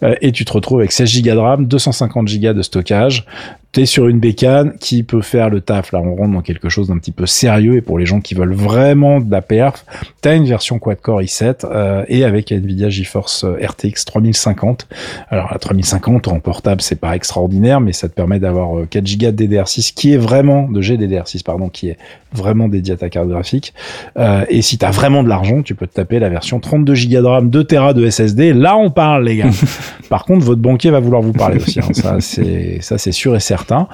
Speaker 2: Euh, et tu te retrouves avec 16 Go de RAM, 250 Go de stockage. T'es sur une bécane qui peut faire le taf. Là, on rentre dans quelque chose d'un petit peu sérieux. Et pour les gens qui veulent vraiment de la perf, t'as une version quad-core i7 euh, et avec Nvidia GeForce RTX 3050. Alors la 3050 en portable, c'est pas extraordinaire, mais ça te permet d'avoir euh, 4 Go de DDR6 qui est vraiment de GDDR6 pardon, qui est vraiment dédié à ta carte graphique. Euh, et si t'as vraiment de l'argent, tu peux te taper la version 32 Go de RAM, 2 Tera de SSD. Là, on parle, les gars. Par contre, votre banquier va vouloir vous parler aussi. hein. Ça, c'est ça, c'est sûr et certain.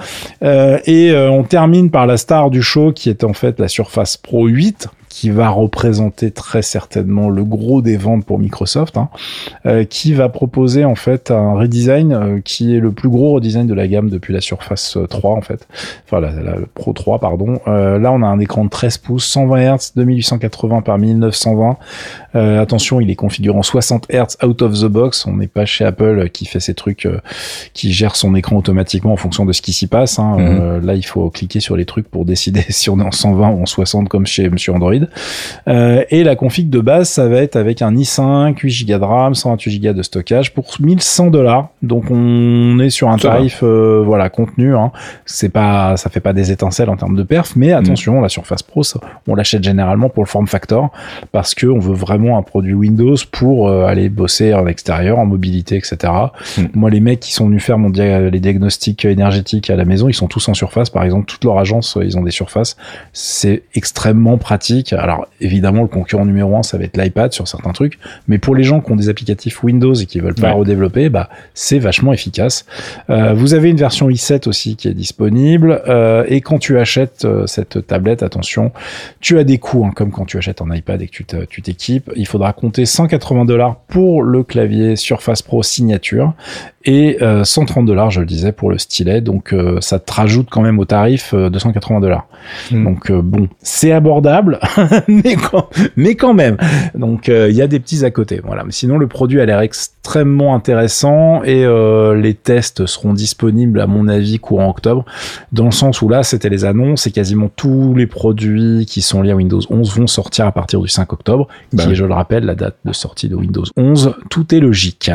Speaker 2: Euh, et euh, on termine par la star du show, qui est en fait la Surface Pro 8 qui va représenter très certainement le gros des ventes pour Microsoft, hein, euh, qui va proposer en fait un redesign euh, qui est le plus gros redesign de la gamme depuis la Surface 3 en fait, enfin la, la- Pro 3 pardon. Euh, là on a un écran de 13 pouces, 120 Hz, 2880 par 1920. Euh, attention, il est configuré en 60 Hz out of the box. On n'est pas chez Apple euh, qui fait ces trucs, euh, qui gère son écran automatiquement en fonction de ce qui s'y passe. hein.
Speaker 1: Mhm.
Speaker 2: Euh, là, il faut cliquer sur les trucs pour décider si on est en 120 ou en 60 comme chez Monsieur Android. Euh, et la config de base, ça va être avec un i5, 8 Go de RAM, 128 Go de stockage pour 1100 dollars. Donc on est sur un
Speaker 1: Ça
Speaker 2: tarif, euh, voilà, contenu. Hein. C'est pas, ça fait pas des étincelles en termes de perf, mais attention, la Surface Pro, ça, on l'achète généralement pour le form factor parce que on veut vraiment un produit Windows pour euh, aller bosser en extérieur, en mobilité, etc.
Speaker 1: Mm.
Speaker 2: Moi, les mecs qui sont venus faire mon dia- les diagnostics énergétiques à la maison, ils sont tous en surface. Par exemple, toute leur agence, euh, ils ont des surfaces. C'est extrêmement pratique. Alors, évidemment, le concurrent numéro un, ça va être l'iPad sur certains trucs. Mais pour les gens qui ont des applicatifs Windows et qui veulent pas
Speaker 1: Ouais.
Speaker 2: redévelopper, bah, c'est vachement efficace. Euh, vous avez une version i7 aussi qui est disponible. Euh, et quand tu achètes cette tablette, attention, tu as des coûts, hein, comme quand tu achètes un iPad et que tu t'équipes. Il faudra compter 180 dollars pour le clavier Surface Pro signature et euh, 130 dollars, je le disais, pour le stylet. Donc euh, ça te rajoute quand même au tarif euh, 280 dollars.
Speaker 1: Mm.
Speaker 2: Donc euh, bon, c'est abordable, mais quand, mais quand même. Donc euh, il y a des petits à côté. Voilà. Mais sinon le produit a l'air extrêmement intéressant et euh, les tests seront disponibles à mon avis courant octobre. Dans le sens où là c'était les annonces et quasiment tous les produits qui sont liés à Windows 11 vont sortir à partir du 5 octobre,
Speaker 1: Bah
Speaker 2: qui
Speaker 1: oui.
Speaker 2: est, je le rappelle, la date de sortie de Windows 11. Tout est logique.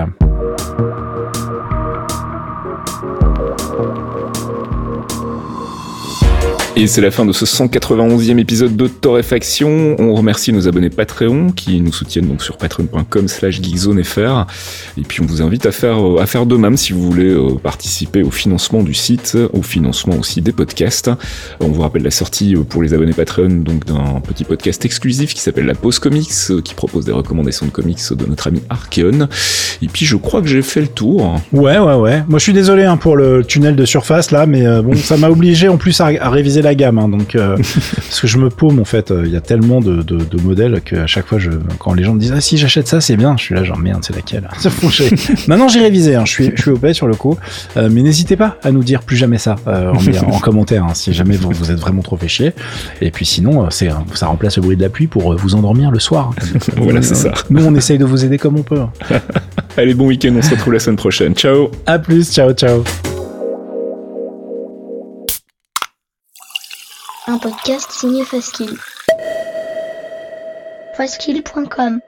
Speaker 1: Et c'est la fin de ce 191e épisode de Torréfaction. On remercie nos abonnés Patreon qui nous soutiennent donc sur patreon.com slash geekzonefr. Et puis on vous invite à faire, euh, à faire de même si vous voulez euh, participer au financement du site, au financement aussi des podcasts. On vous rappelle la sortie euh, pour les abonnés Patreon donc d'un petit podcast exclusif qui s'appelle La Pause Comics, qui propose des recommandations de comics de notre ami Archeon. Et puis je crois que j'ai fait le tour.
Speaker 2: Ouais, ouais, ouais. Moi, je suis désolé hein, pour le tunnel de surface là, mais bon, ça m'a obligé en plus à réviser la gamme, hein, donc euh, parce que je me paume en fait. euh, Il y a tellement de, de, de modèles que à chaque fois, je, quand les gens me disent ah si j'achète ça, c'est bien, je suis là genre merde, c'est laquelle chier. Maintenant, j'ai révisé. Hein, je suis, je suis au paix sur le coup, Euh, mais n'hésitez pas à nous dire plus jamais ça euh, en, en commentaire hein, si jamais vous, vous êtes vraiment trop fait chier. Et puis sinon, c'est ça remplace le bruit de la pluie pour vous endormir le soir.
Speaker 1: Voilà, c'est ça.
Speaker 2: Nous, on essaye de vous aider comme on peut. hein.
Speaker 1: Allez, bon week-end, on se retrouve la semaine prochaine. Ciao
Speaker 2: À plus, ciao, ciao.
Speaker 3: Un podcast signé Faskill. Faskill.com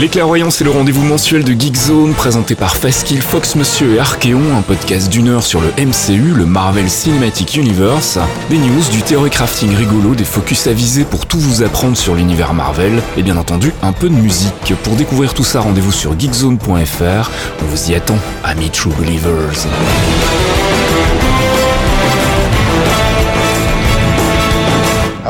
Speaker 1: Les Clairvoyants, le rendez-vous mensuel de Geekzone présenté par Faskill, Fox Monsieur et Archeon, un podcast d'une heure sur le MCU, le Marvel Cinematic Universe, des news, du théorie crafting rigolo, des focus avisés pour tout vous apprendre sur l'univers Marvel, et bien entendu un peu de musique. Pour découvrir tout ça, rendez-vous sur geekzone.fr. On vous y attend, amis True Believers.